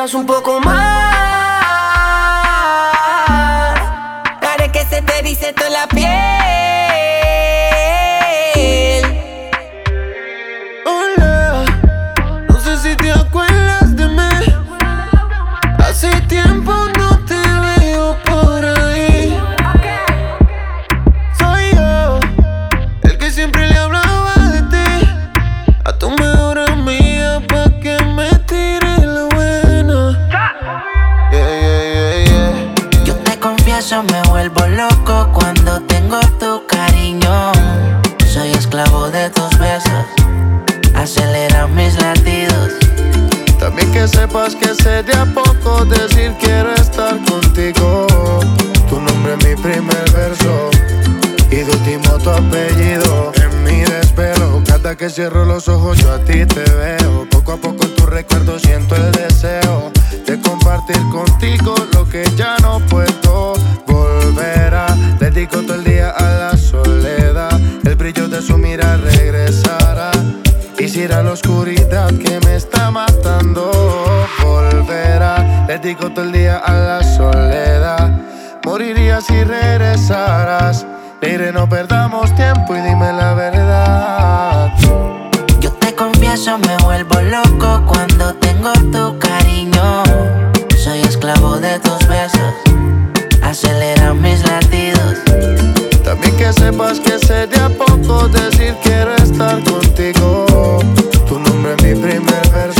pedirás un poco más. Haré que se te dice toda la piel. Sepas que sé de a poco decir quiero estar contigo. Tu nombre es mi primer verso y de último tu apellido. En mi desvelo, cada que cierro los ojos yo a ti te veo. Poco a poco en tu recuerdo siento el deseo de compartir contigo lo que ya no puedo volver a. Dedico todo el día a la soledad, el brillo de su mira regresará. Y si la oscuridad que me está digo todo el día a la soledad. Moriría si regresaras. Mire, no perdamos tiempo y dime la verdad. Yo te confieso, me vuelvo loco cuando tengo tu cariño. Soy esclavo de tus besos, acelera mis latidos. También que sepas que sé de a poco decir quiero estar contigo. Tu nombre es mi primer verso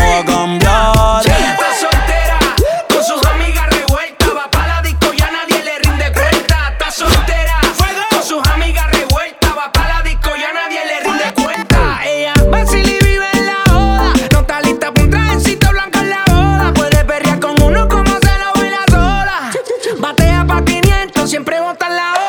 pa' 500, siempre bota en la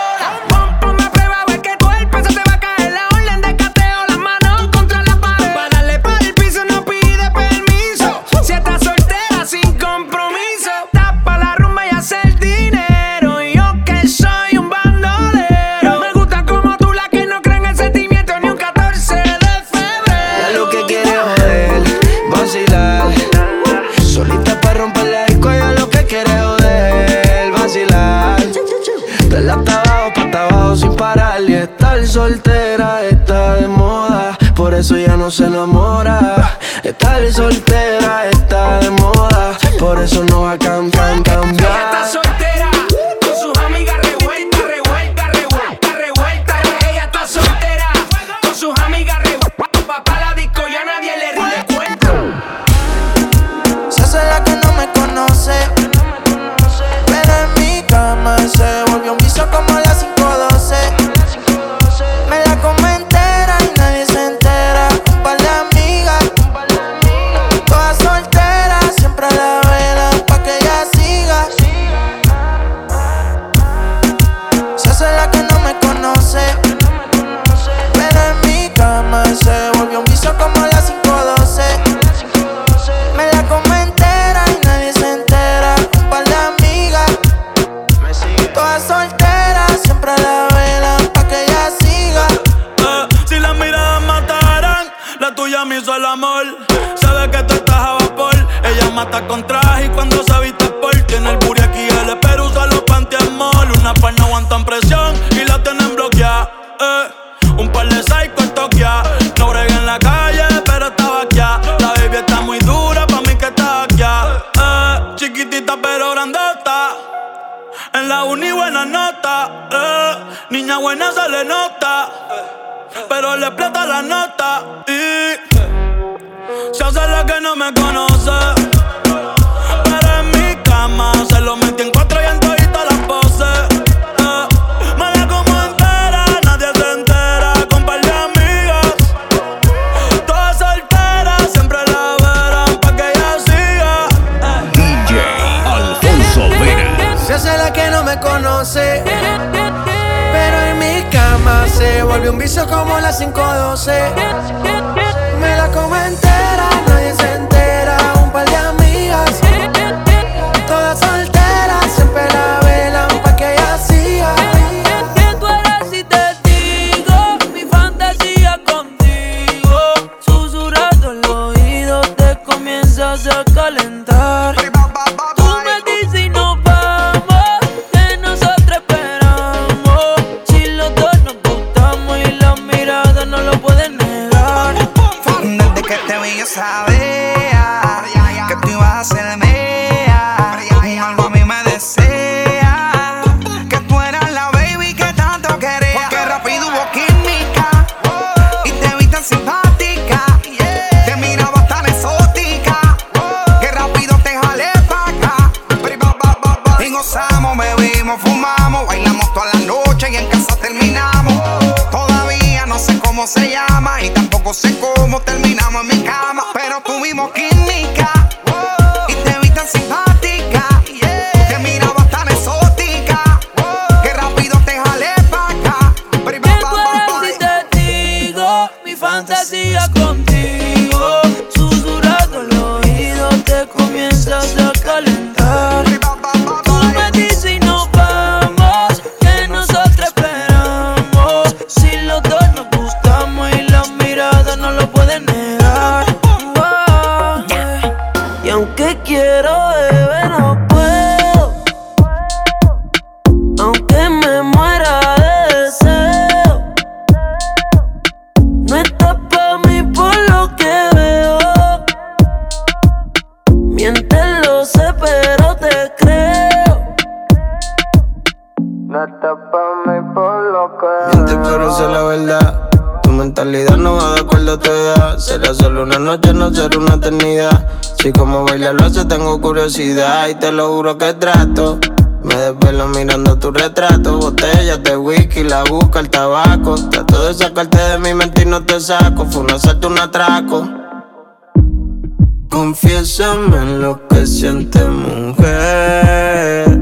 eso ya no se enamora. Está soltera, está de moda, por eso no va a buena se le nota, pero le plata la nota y se hace la que no me conoce. como las 512. que tú ibas a ser mía. Un algo a mí me desea que tú eras la baby que tanto quería. Porque rápido hubo química y te viste simpática. Te mirabas tan exótica que rápido te jalé para acá. Y gozamos, bebimos, fumamos, bailamos toda la noche y en casa terminamos. Todavía no sé cómo se llama y tampoco sé cómo termina. fantasía contigo, susurrando el oído te comienzas a calentar. recuerdo toda. Será solo una noche, no será una eternidad. Si como baila lo hace, tengo curiosidad. Y te lo juro que trato. Me desvelo mirando tu retrato, botellas de whisky, la busca el tabaco. Trato de sacarte de mi mente y no te saco. Fue un asalto, un atraco. Confiésame en lo que sientes, mujer.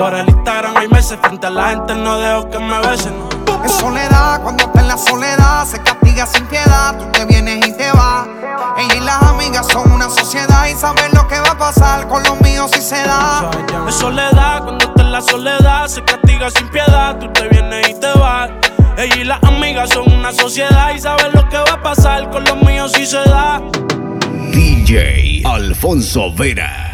Por el Instagram hay meses. Frente a la gente no dejo que me besen. Es soledad, cuando está en la soledad, se castiga sin piedad. Tú te vienes y te vas. Ella y las amigas son una sociedad y saben lo que va a pasar con los míos si se da. Es soledad, cuando está en la soledad, se castiga sin piedad. Tú te vienes y te vas. Ella y las amigas son una sociedad y saben lo que va a pasar con los míos si se da. DJ Alfonso Vera.